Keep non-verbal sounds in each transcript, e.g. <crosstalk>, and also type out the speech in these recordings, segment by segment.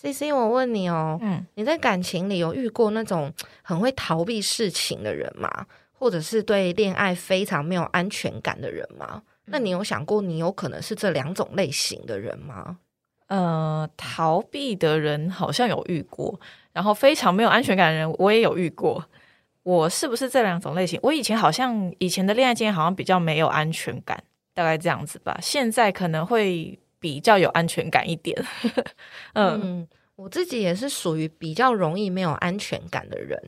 C C，我问你哦，嗯，你在感情里有遇过那种 <tsk> 很会逃避事情的人吗？或者是对恋爱非常没有安全感的人吗？那你有想过你有可能是这两种类型的人吗？呃，逃避的人好像有遇过，然后非常没有安全感的人我也有遇过。我是不是这两种类型？我以前好像以前的恋爱经验好像比较没有安全感，大概这样子吧。现在可能会比较有安全感一点。<laughs> 嗯嗯，我自己也是属于比较容易没有安全感的人，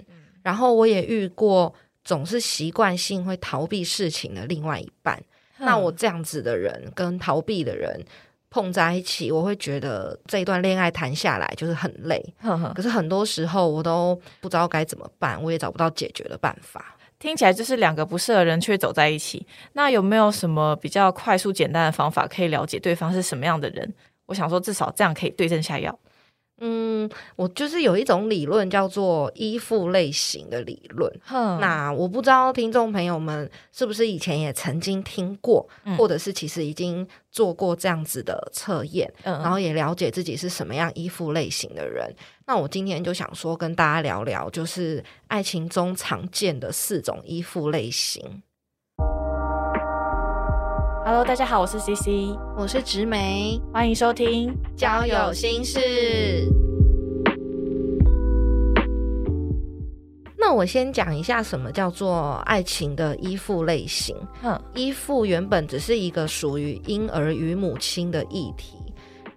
然后我也遇过总是习惯性会逃避事情的另外一半。那我这样子的人跟逃避的人碰在一起，我会觉得这一段恋爱谈下来就是很累。呵呵可是很多时候我都不知道该怎么办，我也找不到解决的办法。听起来就是两个不适合人却走在一起。那有没有什么比较快速简单的方法可以了解对方是什么样的人？我想说，至少这样可以对症下药。嗯，我就是有一种理论叫做依附类型的理论。哼那我不知道听众朋友们是不是以前也曾经听过，嗯或者是其实已经做过这样子的测验，嗯然后也了解自己是什么样依附类型的人。那我今天就想说跟大家聊聊，就是爱情中常见的四种依附类型。Hello，大家好，我是 CC，我是植梅，欢迎收听。交友心事。那我先讲一下什么叫做爱情的依附类型。哼，依附原本只是一个属于婴儿与母亲的议题。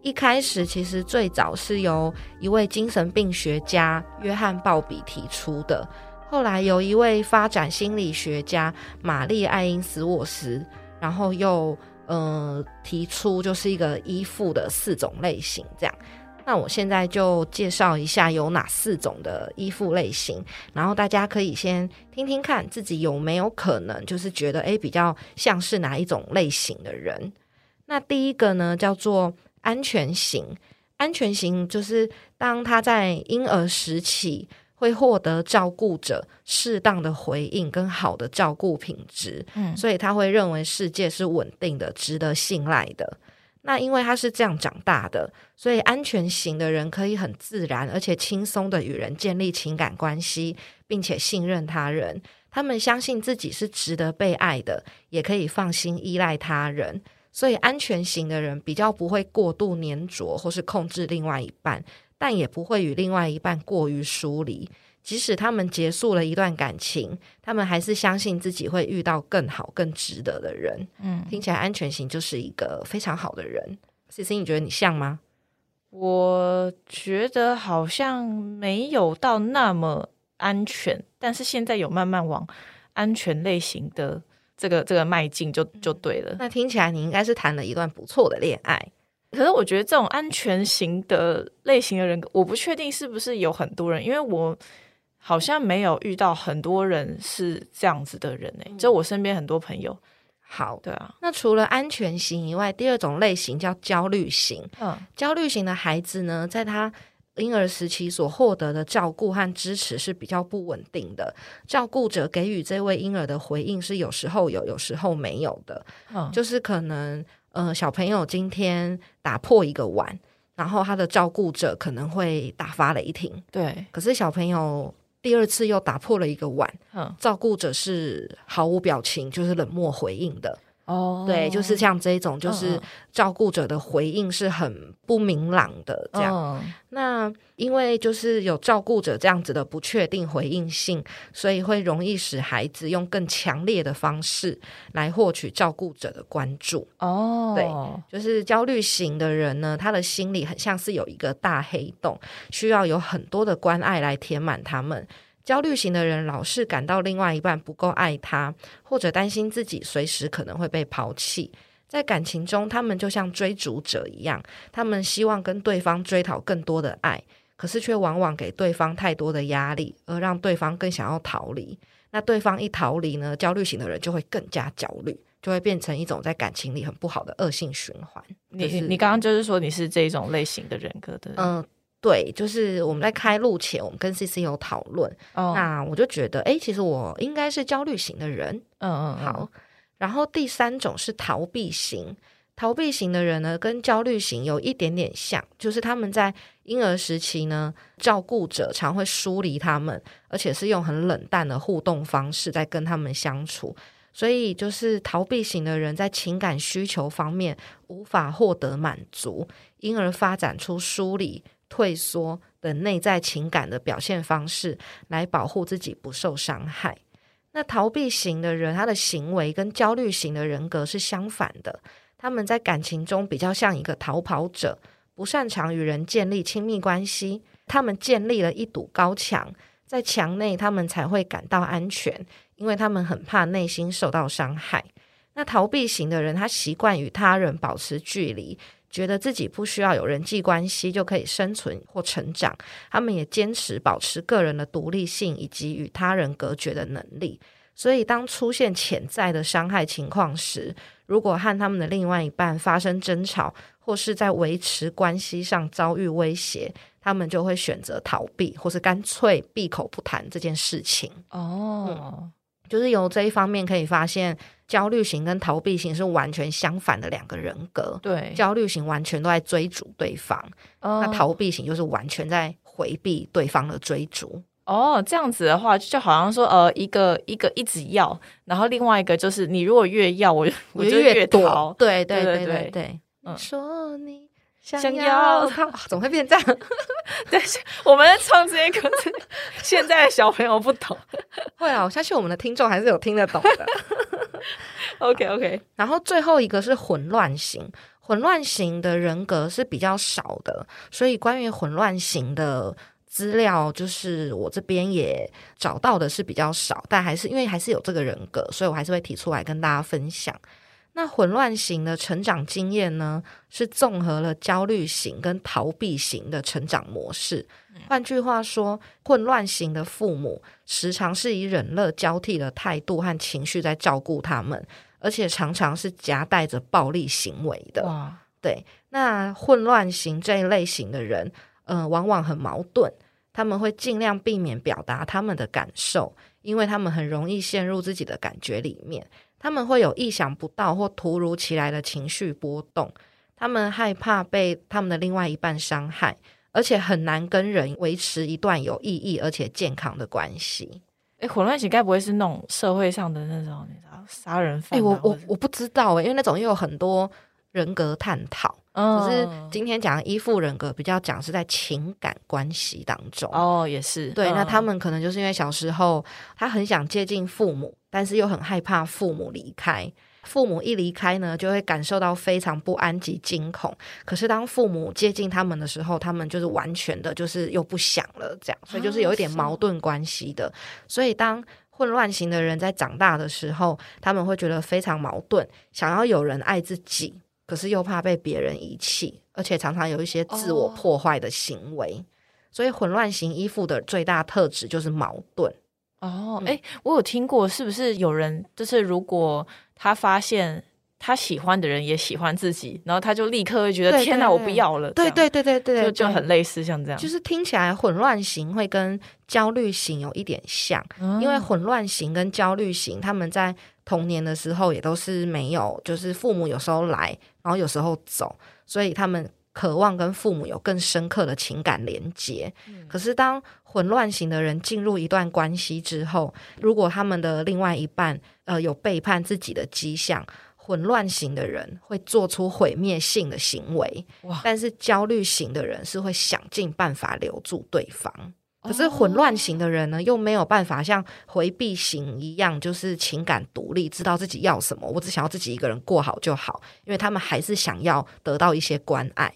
一开始其实最早是由一位精神病学家约翰鲍比提出的，后来由一位发展心理学家玛丽爱因斯沃斯，然后又呃提出就是一个依附的四种类型这样。那我现在就介绍一下有哪四种的依附类型，然后大家可以先听听看自己有没有可能就是觉得诶比较像是哪一种类型的人。那第一个呢叫做安全型，安全型就是当他在婴儿时期会获得照顾者适当的回应跟好的照顾品质，嗯所以他会认为世界是稳定的、值得信赖的。那因为他是这样长大的，所以安全型的人可以很自然而且轻松的与人建立情感关系，并且信任他人。他们相信自己是值得被爱的，也可以放心依赖他人。所以安全型的人比较不会过度粘着或是控制另外一半，但也不会与另外一半过于疏离。即使他们结束了一段感情，他们还是相信自己会遇到更好、更值得的人。嗯，听起来安全型就是一个非常好的人。C C，你觉得你像吗？我觉得好像没有到那么安全，但是现在有慢慢往安全类型的这个这个迈进就，就对了。那听起来你应该是谈了一段不错的恋爱。可是我觉得这种安全型的类型的人，我不确定是不是有很多人，因为我好像没有遇到很多人是这样子的人诶、就我身边很多朋友，好，对啊，那除了安全型以外，第二种类型叫焦虑型。嗯焦虑型的孩子呢，在他婴儿时期所获得的照顾和支持是比较不稳定的，照顾者给予这位婴儿的回应是有时候有，有时候没有的。嗯，就是可能呃，小朋友今天打破一个碗，然后他的照顾者可能会大发雷霆，对，可是小朋友。第二次又打破了一个碗，嗯照顾者是毫无表情，就是冷漠回应的。哦对，就是像这一种，就是嗯照顾者的回应是很不明朗的这样。嗯那因为就是有照顾者这样子的不确定回应性，所以会容易使孩子用更强烈的方式来获取照顾者的关注。哦，对就是焦虑型的人呢，他的心里很像是有一个大黑洞，需要有很多的关爱来填满他们。焦虑型的人老是感到另外一半不够爱他，或者担心自己随时可能会被抛弃。在感情中，他们就像追逐者一样，他们希望跟对方追讨更多的爱，可是却往往给对方太多的压力，而让对方更想要逃离。那对方一逃离呢，焦虑型的人就会更加焦虑，就会变成一种在感情里很不好的恶性循环。你就是你你刚刚就是说你是这种类型的人格的，嗯、对，就是我们在开录前，我们跟 C C 有讨论，哦，那我就觉得，哎，其实我应该是焦虑型的人。嗯嗯，嗯好，，然后第三种是逃避型。逃避型的人呢，跟焦虑型有一点点像，就是他们在婴儿时期呢，照顾者常会疏离他们，而且是用很冷淡的互动方式在跟他们相处。所以，就是逃避型的人在情感需求方面无法获得满足，因而发展出疏离、退缩等内在情感的表现方式，来保护自己不受伤害。那逃避型的人，他的行为跟焦虑型的人格是相反的。他们在感情中比较像一个逃跑者，不擅长与人建立亲密关系。他们建立了一堵高墙，在墙内他们才会感到安全，因为他们很怕内心受到伤害。那逃避型的人，他习惯与他人保持距离，觉得自己不需要有人际关系就可以生存或成长。他们也坚持保持个人的独立性以及与他人隔绝的能力。所以，当出现潜在的伤害情况时，如果和他们的另外一半发生争吵，或是在维持关系上遭遇威胁，他们就会选择逃避，或是干脆闭口不谈这件事情。哦，就是由这一方面可以发现，焦虑型跟逃避型是完全相反的两个人格。对，焦虑型完全都在追逐对方，那逃避型就是完全在回避对方的追逐。哦，这样子的话，就好像说，呃，一个一个一直要，然后另外一个就是，你如果越要，我 <laughs> 我就越逃。对对对对对。说你想要他，<laughs> 怎么会变这样？<laughs> 但是我们在唱这些歌词，<laughs> 现在的小朋友不懂。会啊，我相信我们的听众还是有听得懂的。OK OK。然后最后一个是混乱型，混乱型的人格是比较少的，所以关于混乱型的。资料就是我这边也找到的是比较少，但还是因为还是有这个人格，所以我还是会提出来跟大家分享。那混乱型的成长经验呢，是综合了焦虑型跟逃避型的成长模式。换句话说，混乱型的父母时常是以忍乐交替的态度和情绪在照顾他们，而且常常是夹带着暴力行为的。哇，对，那混乱型这一类型的人。呃，往往很矛盾，他们会尽量避免表达他们的感受，因为他们很容易陷入自己的感觉里面。他们会有意想不到或突如其来的情绪波动，他们害怕被他们的另外一半伤害，而且很难跟人维持一段有意义而且健康的关系。哎，混乱型该不会是那种社会上的那种，你知道，杀人犯？诶，我我我不知道哎，因为那种又有很多人格探讨。就是今天讲依附人格比较讲是在情感关系当中哦，也是对。那他们可能就是因为小时候他很想接近父母，但是又很害怕父母离开。父母一离开呢，就会感受到非常不安及惊恐。可是当父母接近他们的时候，他们就是完全的，就是又不想了，这样。所以就是有一点矛盾关系的。所以当混乱型的人在长大的时候，他们会觉得非常矛盾，想要有人爱自己。可是又怕被别人遗弃，而且常常有一些自我破坏的行为，所以混乱型依附的最大特质就是矛盾。哦，哎，我有听过，是不是有人就是如果他发现他喜欢的人也喜欢自己，然后他就立刻会觉得天哪，我不要了。对对对对对，就就很类似像这样，就是听起来混乱型会跟焦虑型有一点像，因为混乱型跟焦虑型他们在。童年的时候也都是没有，就是父母有时候来，然后有时候走，所以他们渴望跟父母有更深刻的情感连接。可是当混乱型的人进入一段关系之后，如果他们的另外一半呃有背叛自己的迹象，混乱型的人会做出毁灭性的行为。哇！但是焦虑型的人是会想尽办法留住对方。可是混乱型的人呢，又没有办法像回避型一样，就是情感独立，知道自己要什么。我只想要自己一个人过好就好，因为他们还是想要得到一些关爱，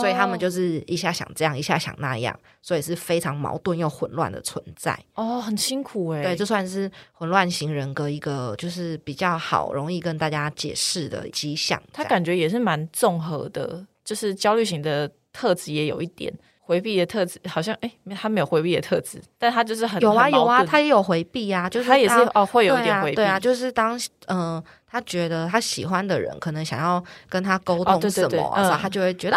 所以他们就是一下想这样，一下想那样，所以是非常矛盾又混乱的存在。哦，很辛苦哎。对，就算是混乱型人格一个，就是比较好容易跟大家解释的迹象。他感觉也是蛮综合的，就是焦虑型的特质也有一点。回避的特质好像哎，他没有回避的特质，但他就是很有啊有啊，他也有回避啊，就是他也是哦，会有一点回避，对啊，就是当嗯，他觉得他喜欢的人可能想要跟他沟通什么，然后他就会觉得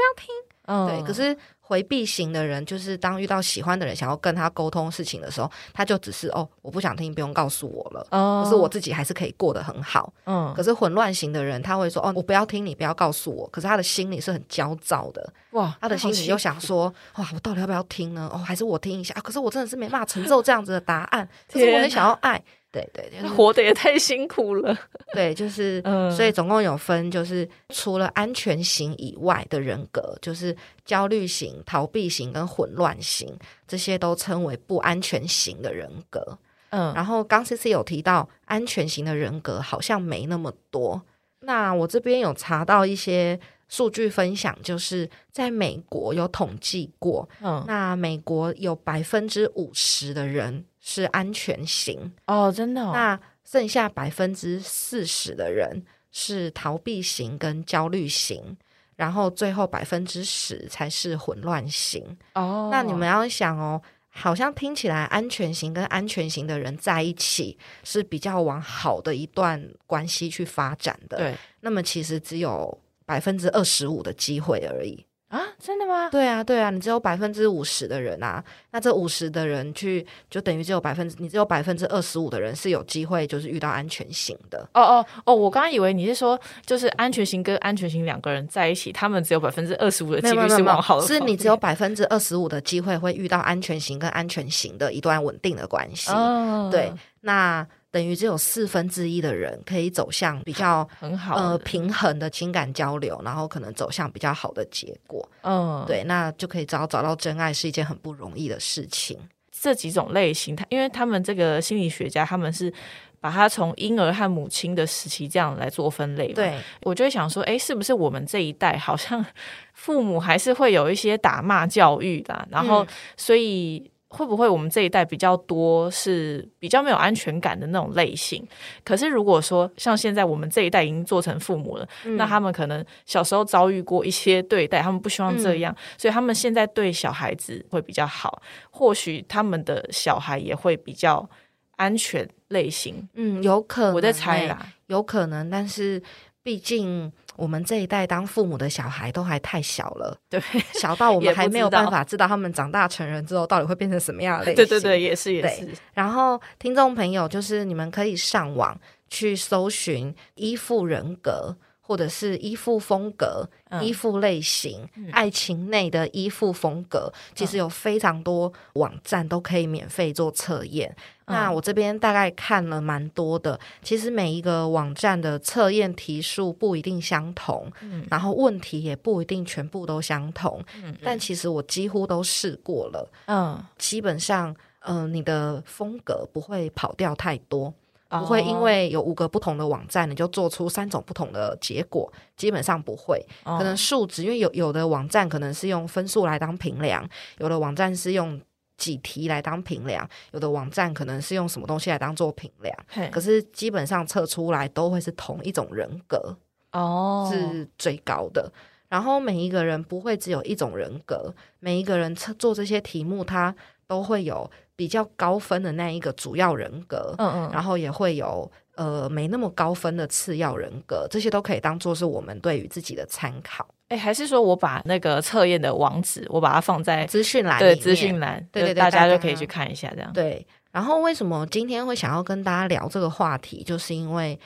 要听，我不要听，嗯，对。可是回避型的人，就是当遇到喜欢的人想要跟他沟通事情的时候，他就只是哦，我不想听，不用告诉我了。哦可是我自己还是可以过得很好。嗯可是混乱型的人，他会说哦，我不要听你，不要告诉我。可是他的心里是很焦躁的，哇，他的心里又想说，哇，我到底要不要听呢？哦，还是我听一下啊？可是我真的是没办法承受这样子的答案，<laughs> 可是我很想要爱。对对，就是 <laughs> 活得也太辛苦了。对，就是，嗯所以总共有分，就是除了安全型以外的人格，就是焦虑型、逃避型跟混乱型，这些都称为不安全型的人格。嗯然后刚 C C 有提到，安全型的人格好像没那么多。那我这边有查到一些数据分享，就是在美国有统计过，嗯那美国有百分之五十的人是安全型，哦，真的哦那剩下百分之四十的人是逃避型跟焦虑型，然后最后百分之十才是混乱型。哦，那你们要想哦，好像听起来安全型跟安全型的人在一起是比较往好的一段关系去发展的。，对那么其实只有百分之二十五的机会而已。啊，真的吗？对啊，对啊，你只有百分之五十的人啊，那这五十的人去，就等于只有百分之，你只有百分之二十五的人是有机会，就是遇到安全型的。哦哦哦！我刚刚以为你是说，就是安全型跟安全型两个人在一起，他们只有百分之二十五的几率是往好的，是你只有百分之二十五的机会会遇到安全型跟安全型的一段稳定的关系。哦，对，那等于只有四分之一的人可以走向比较很好呃平衡的情感交流，然后可能走向比较好的结果。嗯，对，那就可以找找到真爱是一件很不容易的事情。这几种类型，他因为他们这个心理学家他们是把它从婴儿和母亲的时期这样来做分类，对，我就会想说，哎，是不是我们这一代好像 <laughs> 父母还是会有一些打骂教育的啊、然后嗯所以。会不会我们这一代比较多是比较没有安全感的那种类型？可是如果说像现在我们这一代已经做成父母了，嗯那他们可能小时候遭遇过一些对待，他们不希望这样，所以他们现在对小孩子会比较好，或许他们的小孩也会比较安全类型。嗯，有可能、我在猜啦，有可能，但是毕竟我们这一代当父母的小孩都还太小了，对。小到我们 <laughs> 还没有办法知道他们长大成人之后到底会变成什么样的类型。对对对，也是也是，然后，听众朋友，就是你们可以上网去搜寻依附人格，或者是依附风格、嗯。依附类型、爱情内的依附风格，其实有非常多网站都可以免费做测验。那嗯。我这边大概看了蛮多的，其实每一个网站的测验题数不一定相同，嗯。然后问题也不一定全部都相同，但其实我几乎都试过了。嗯，基本上，嗯、你的风格不会跑掉太多，不不会因为有五个不同的网站，你就做出三种不同的结果，基本上不会。哦可能数值，因为有有的网站可能是用分数来当评量，有的网站是用几题来当评量，有的网站可能是用什么东西来当做评量。可是基本上测出来都会是同一种人格，哦是最高的。然后每一个人不会只有一种人格，每一个人测做这些题目，他都会有比较高分的那一个主要人格，嗯嗯，然后也会有呃没那么高分的次要人格，这些都可以当做是我们对于自己的参考。哎，还是说我把那个测验的网址，我把它放在资讯栏对资讯栏，对对对大家就可以去看一下，这样。对，然后为什么今天会想要跟大家聊这个话题，就是因为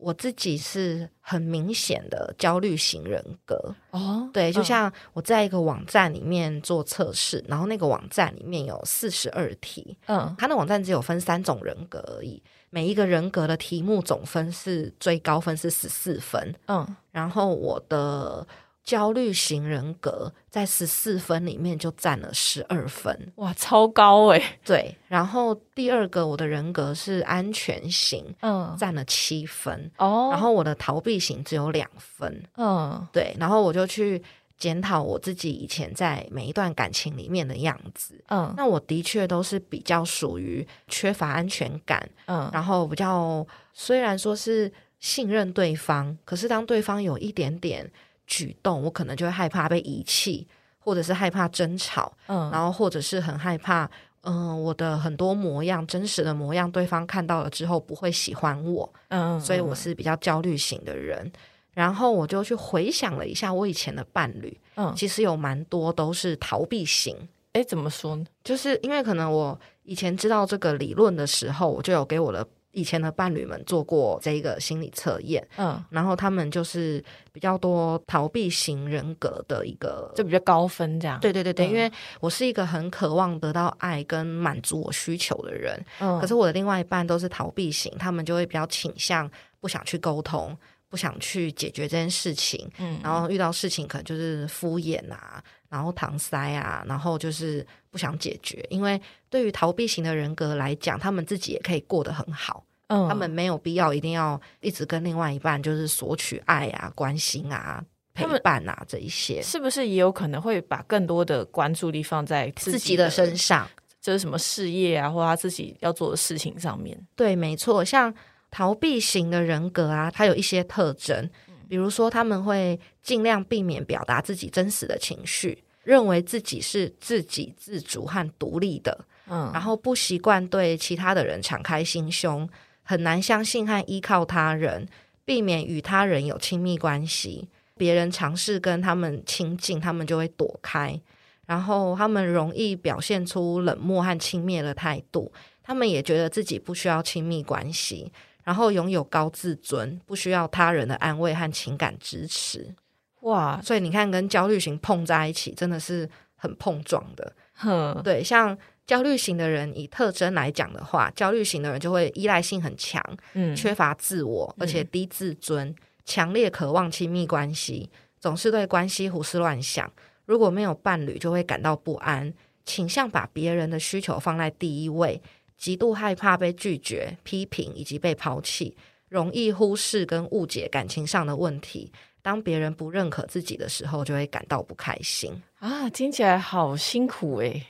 我自己是很明显的焦虑型人格。哦，对，就嗯像我在一个网站里面做测试，然后那个网站里面有四十二题，嗯它的网站只有分三种人格而已，每一个人格的题目总分是最高分是十四分，嗯，然后我的焦虑型人格在十四分里面就占了十二分，哇，超高哎，对，然后第二个我的人格是安全型，嗯，占了七分，哦，然后我的逃避型只有两分，嗯。对，然后我就去检讨我自己以前在每一段感情里面的样子。嗯。那我的确都是比较属于缺乏安全感，嗯。然后比较虽然说是信任对方，可是当对方有一点点举动，我可能就会害怕被遗弃，或者是害怕争吵，嗯，然后或者是很害怕，嗯、我的很多模样，真实的模样，对方看到了之后不会喜欢我，嗯，所以我是比较焦虑型的人。然后我就去回想了一下我以前的伴侣，嗯，其实有蛮多都是逃避型。哎，怎么说呢？就是因为可能我以前知道这个理论的时候，我就有给我的以前的伴侣们做过这个心理测验，嗯，然后他们就是比较多逃避型人格的一个，就比较高分这样。对对对对，嗯。因为我是一个很渴望得到爱跟满足我需求的人，嗯，可是我的另外一半都是逃避型，他们就会比较倾向不想去沟通，不想去解决这件事情，嗯，然后遇到事情可能就是敷衍啊，然后搪塞啊，然后就是不想解决。因为对于逃避型的人格来讲，他们自己也可以过得很好，嗯，他们没有必要一定要一直跟另外一半就是索取爱啊、关心啊、陪伴啊这一些是不是也有可能会把更多的关注力放在自己的身上。就是什么事业啊，或他自己要做的事情上面？对，没错，像逃避型的人格啊，他有一些特征，嗯比如说他们会尽量避免表达自己真实的情绪，认为自己是自给自足和独立的，嗯，然后不习惯对其他的人敞开心胸，很难相信和依靠他人，避免与他人有亲密关系。别人尝试跟他们亲近，他们就会躲开，然后他们容易表现出冷漠和轻蔑的态度。他们也觉得自己不需要亲密关系，然后拥有高自尊，不需要他人的安慰和情感支持。哇，所以你看，跟焦虑型碰在一起，真的是很碰撞的。哼，对，像焦虑型的人，以特征来讲的话，焦虑型的人就会依赖性很强，嗯，缺乏自我，而且低自尊，强烈渴望亲密关系，总是对关系胡思乱想。如果没有伴侣，就会感到不安，倾向把别人的需求放在第一位，极度害怕被拒绝、批评以及被抛弃，容易忽视跟误解感情上的问题。当别人不认可自己的时候，就会感到不开心。啊，听起来好辛苦诶，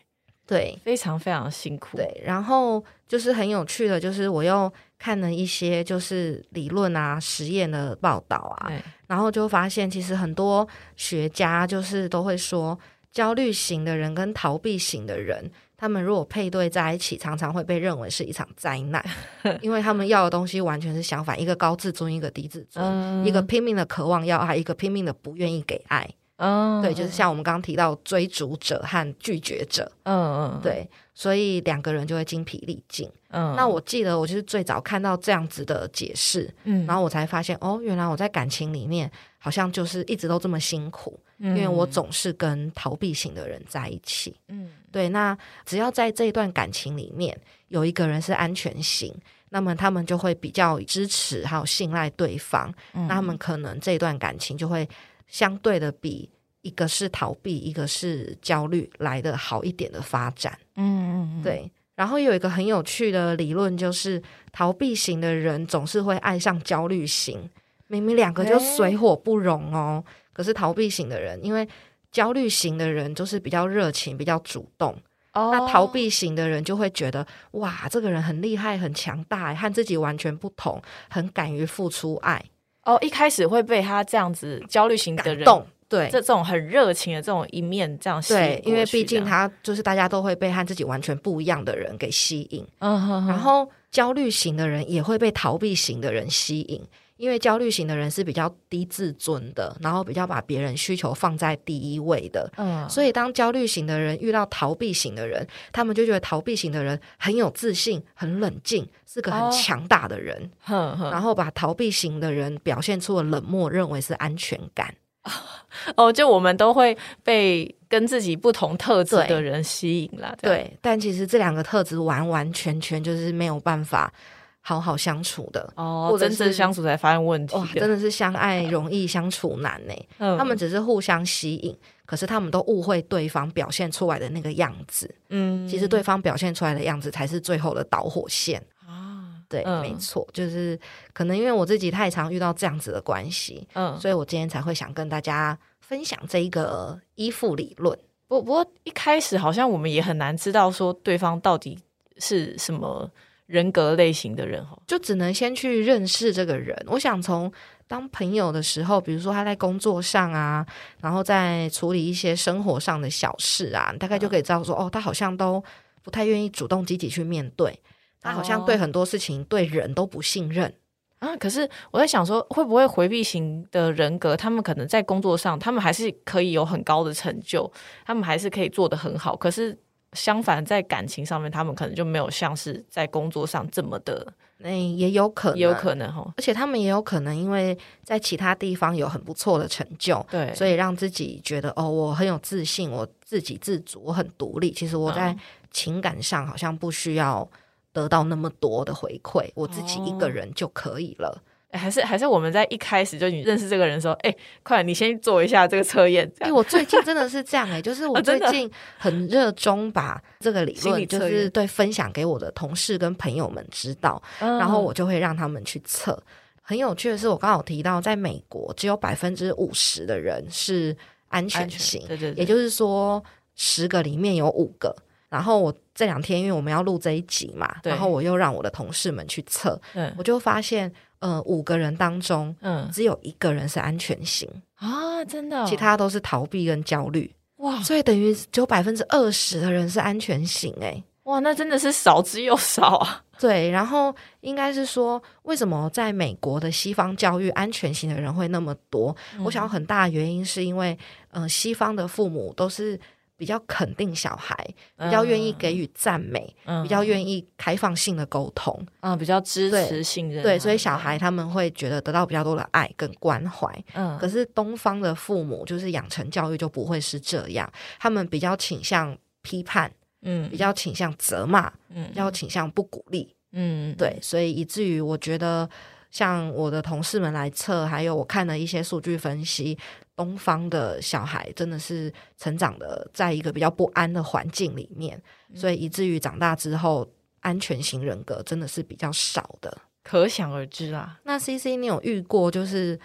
对，非常非常辛苦。，对，然后就是很有趣的，就是我又看了一些就是理论啊、实验的报道啊，然后就发现其实很多学家就是都会说，焦虑型的人跟逃避型的人，他们如果配对在一起，常常会被认为是一场灾难，<laughs> 因为他们要的东西完全是相反，一个高自尊，一个低自尊。嗯。一个拼命的渴望要爱，一个拼命的不愿意给爱，嗯，对，就是像我们刚刚提到追逐者和拒绝者，嗯嗯，对，所以两个人就会精疲力尽。嗯，那我记得我就是最早看到这样子的解释，嗯，然后我才发现哦，原来我在感情里面好像就是一直都这么辛苦，因因为我总是跟逃避型的人在一起。嗯对，那只要在这一段感情里面有一个人是安全型，那么他们就会比较支持还有信赖对方，嗯。那他们可能这段感情就会相对的比一个是逃避，一个是焦虑来的好一点的发展。嗯嗯，对，然后有一个很有趣的理论，就是逃避型的人总是会爱上焦虑型，明明两个就水火不容哦，可是逃避型的人，因为焦虑型的人就是比较热情、比较主动，哦，那逃避型的人就会觉得哇，这个人很厉害、很强大，和自己完全不同，很敢于付出爱，哦，一开始会被他这样子焦虑型的人感动。对。这这种很热情的这种一面这样吸引对，因为毕竟他就是大家都会被和自己完全不一样的人给吸引。嗯哼哼，然后焦虑型的人也会被逃避型的人吸引，因为焦虑型的人是比较低自尊的，然后比较把别人需求放在第一位的。嗯，所以，当焦虑型的人遇到逃避型的人，他们就觉得逃避型的人很有自信、很冷静，是个哦很强大的人，然后把逃避型的人表现出了冷漠，认为是安全感。<laughs> 哦，就我们都会被跟自己不同特质的人吸引了。对，但其实这两个特质完完全全就是没有办法好好相处的。哦，或者真正是相处才发现问题哇，真的是相爱容易相处难呢、嗯他们只是互相吸引，可是他们都误会对方表现出来的那个样子。嗯，其实对方表现出来的样子才是最后的导火线。啊，对，嗯没错，就是可能因为我自己太常遇到这样子的关系，嗯，所以我今天才会想跟大家分享这一个依附理论。不不过一开始好像我们也很难知道说对方到底是什么人格类型的人哦。就只能先去认识这个人。我想从当朋友的时候，比如说他在工作上啊，然后在处理一些生活上的小事啊，大概就可以知道说，哦，他好像都不太愿意主动积极去面对，他好像对很多事情、对人都不信任。啊，可是我在想说，会不会回避型的人格，他们可能在工作上，他们还是可以有很高的成就，他们还是可以做得很好。可是相反，在感情上面，他们可能就没有像是在工作上这么的，那也有可能，也有可能哈。而且他们也有可能因为在其他地方有很不错的成就，对，所以让自己觉得哦，我很有自信，我自给自足，我很独立。其实我在情感上好像不需要。得到那么多的回馈，我自己一个人就可以了。还是还是我们在一开始就你认识这个人的时候，哎，快，你先做一下这个测验。哎，我最近真的是这样哎，就是我最近很热衷把这个理论，就是对分享给我的同事跟朋友们知道，然后我就会让他们去测。很有趣的是，我刚好提到，在美国只有百分之五十的人是安全型，对对，也就是说十个里面有五个。然后我这两天因为我们要录这一集嘛，然后我又让我的同事们去测，我就发现，呃，五个人当中，嗯，只有一个人是安全型啊，真的，其他都是逃避跟焦虑，哇，所以等于只有百分之二十的人是安全型，哎，哇，那真的是少之又少啊。<laughs> 对，然后应该是说，为什么在美国的西方教育安全型的人会那么多？我想很大的原因是因为，呃，西方的父母都是。比较肯定小孩，比较愿意给予赞美，比较愿意开放性的沟通，嗯，比较支持信任，对，所以小孩他们会觉得得到比较多的爱跟关怀。嗯，可是东方的父母就是养成教育就不会是这样，他们比较倾向批判，嗯，比较倾向责骂，嗯，比较倾向不鼓励，嗯，对，所以以至于我觉得。像我的同事们来测，还有我看了一些数据分析，东方的小孩真的是成长的在一个比较不安的环境里面，所以以至于长大之后，安全型人格真的是比较少的，可想而知啊。那 C C，你有遇过，就是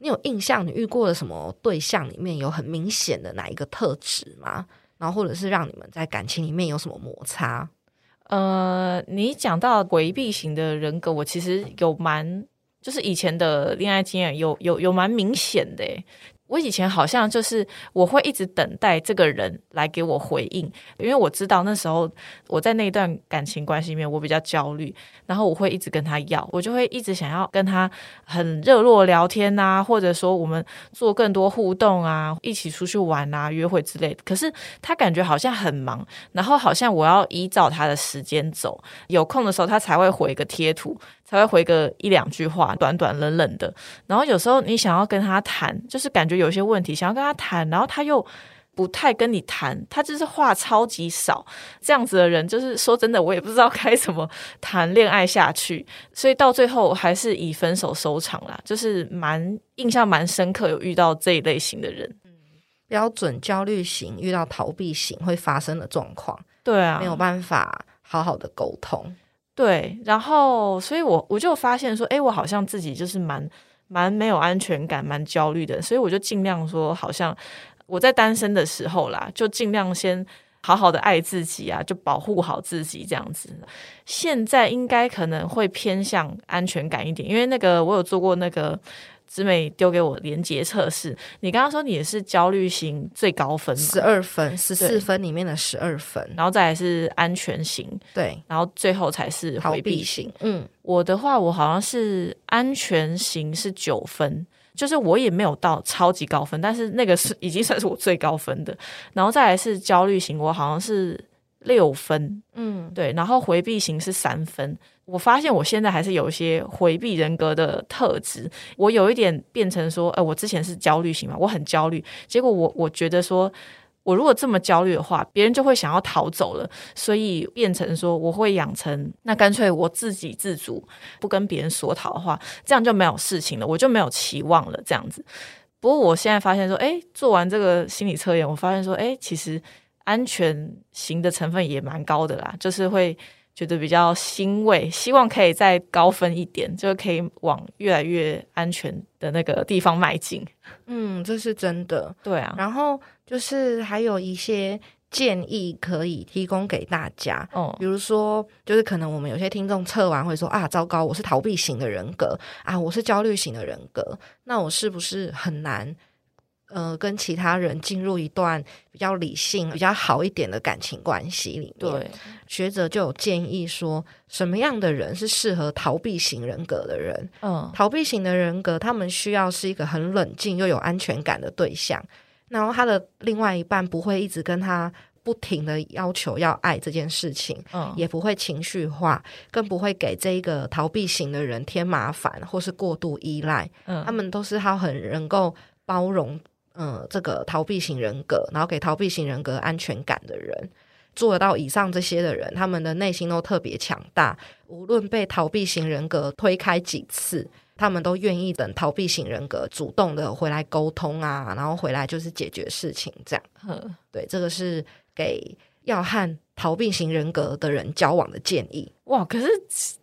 你有印象，你遇过的什么对象里面有很明显的哪一个特质吗？然后或者是让你们在感情里面有什么摩擦？呃，你讲到回避型的人格，我其实有蛮，就是以前的恋爱经验有有有蛮明显的。我以前好像就是我会一直等待这个人来给我回应，因为我知道那时候我在那段感情关系里面我比较焦虑，然后我会一直跟他要，我就会一直想要跟他很热络聊天啊，或者说我们做更多互动啊，一起出去玩啊、约会之类的。可是他感觉好像很忙，然后好像我要依照他的时间走，有空的时候他才会回个贴图。才会回个一两句话，短短冷冷的。然后有时候你想要跟他谈，就是感觉有些问题想要跟他谈，然后他又不太跟你谈，他就是话超级少。这样子的人，就是说真的，我也不知道该怎么谈恋爱下去。所以到最后还是以分手收场啦。就是蛮印象蛮深刻，有遇到这一类型的人。嗯，标准焦虑型遇到逃避型会发生的状况。对啊，没有办法好好的沟通。对，然后，所以我我就发现说，哎，我好像自己就是蛮蛮没有安全感，蛮焦虑的，所以我就尽量说，好像我在单身的时候啦，就尽量先好好的爱自己啊，就保护好自己这样子。现在应该可能会偏向安全感一点，因为那个我有做过那个。子美丢给我连接测试，你刚刚说你也是焦虑型最高分，十二分，十四分里面的十二分，然后再来是安全型，对，然后最后才是回避型。嗯，我的话，我好像是安全型是九分，就是我也没有到超级高分，但是那个是已经算是我最高分的。然后再来是焦虑型，我好像是六分，嗯，对，然后回避型是三分。我发现我现在还是有一些回避人格的特质，我有一点变成说，呃，我之前是焦虑型嘛，我很焦虑，结果我我觉得说，我如果这么焦虑的话，别人就会想要逃走了，所以变成说，我会养成那干脆我自给自足，不跟别人索讨的话，这样就没有事情了，我就没有期望了，这样子。不过我现在发现说，哎，做完这个心理测验，我发现说，哎，其实安全型的成分也蛮高的啦，就是会。觉得比较欣慰，希望可以再高分一点，就可以往越来越安全的那个地方迈进。嗯，这是真的。对啊，然后就是还有一些建议可以提供给大家。哦，比如说，就是可能我们有些听众测完会说啊，糟糕，我是逃避型的人格啊，我是焦虑型的人格，那我是不是很难呃跟其他人进入一段比较理性、比较好一点的感情关系里面。对，学者就有建议说，什么样的人是适合逃避型人格的人？嗯逃避型的人格，他们需要是一个很冷静又有安全感的对象，然后他的另外一半不会一直跟他不停的要求要爱这件事情，嗯，也不会情绪化，更不会给这一个逃避型的人添麻烦或是过度依赖。嗯他们都是他很能够包容，呃，这个逃避型人格，然后给逃避型人格安全感的人。做得到以上这些的人，他们的内心都特别强大。无论被逃避型人格推开几次，他们都愿意等逃避型人格主动的回来沟通啊，然后回来就是解决事情。这样，嗯对，这个是给要和逃避型人格的人交往的建议。哇，可是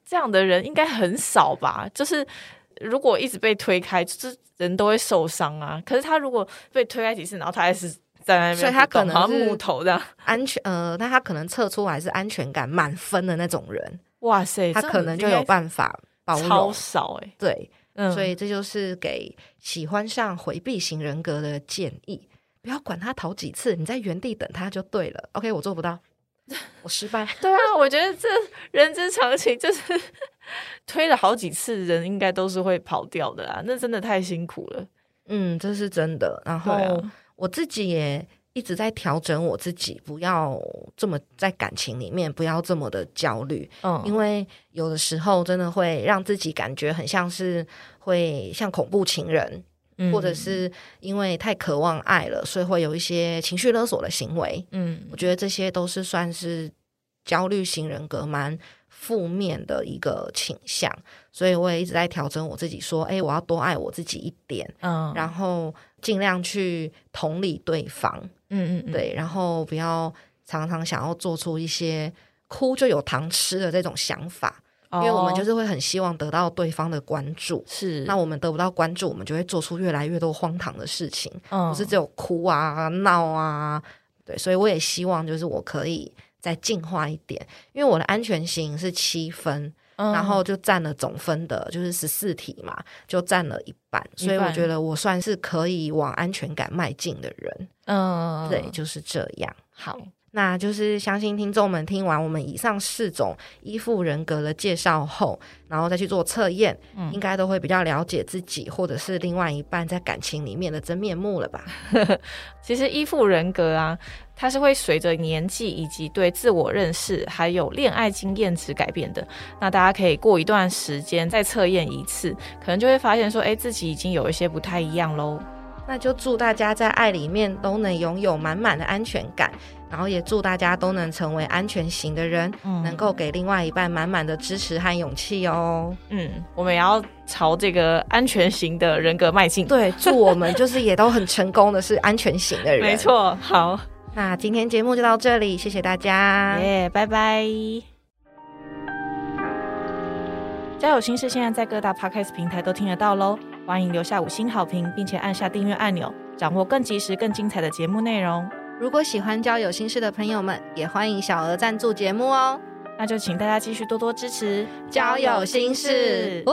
这样的人应该很少吧？就是如果一直被推开，就是人都会受伤啊。可是他如果被推开几次，然后他还是在那边，所以他可能木头这样。安全，呃，那他可能测出来是安全感满分的那种人，哇塞，他可能就有办法包超。少哎、对，嗯，所以这就是给喜欢上回避型人格的建议。不要管他逃几次，你在原地等他就对了。OK，我做不到，我失败。<laughs> 对啊，我觉得这人之常情，就是推了好几次，人应该都是会跑掉的啦。那真的太辛苦了。嗯，这是真的。然后啊，我自己也一直在调整我自己，不要这么在感情里面不要这么的焦虑。嗯，因为有的时候真的会让自己感觉很像是会像恐怖情人，嗯或者是因为太渴望爱了，所以会有一些情绪勒索的行为。嗯我觉得这些都是算是焦虑型人格蛮负面的一个倾向，所以我也一直在调整我自己，说，哎，我要多爱我自己一点，嗯，然后尽量去同理对方，嗯嗯嗯，对，然后不要常常想要做出一些哭就有糖吃的这种想法，哦，因为我们就是会很希望得到对方的关注。是那我们得不到关注，我们就会做出越来越多荒唐的事情，嗯不是只有哭啊、闹啊。对，所以我也希望就是我可以再进化一点，因为我的安全型是七分，嗯然后就占了总分的，就是十四题嘛，就占了一半，所以我觉得我算是可以往安全感迈进的人。嗯，对，就是这样。好，那就是相信听众们听完我们以上四种依附人格的介绍后，然后再去做测验，嗯应该都会比较了解自己或者是另外一半在感情里面的真面目了吧？<laughs> 其实依附人格啊，它是会随着年纪以及对自我认识，还有恋爱经验值改变的。那大家可以过一段时间再测验一次，可能就会发现说，哎，自己已经有一些不太一样喽。那就祝大家在爱里面都能拥有满满的安全感，然后也祝大家都能成为安全型的人，嗯能够给另外一半满满的支持和勇气哦。嗯，我们也要朝这个安全型的人格迈进。对，祝我们就是也都很成功的是安全型的人。<laughs> 没。错，好，那今天节目就到这里，谢谢大家。耶、拜拜。家有心事现在在各大 podcast 平台都听得到喽，欢迎留下五星好评，并且按下订阅按钮，掌握更及时、更精彩的节目内容。如果喜欢交友心事的朋友们，也欢迎小额赞助节目哦。那就请大家继续多多支持交友心事！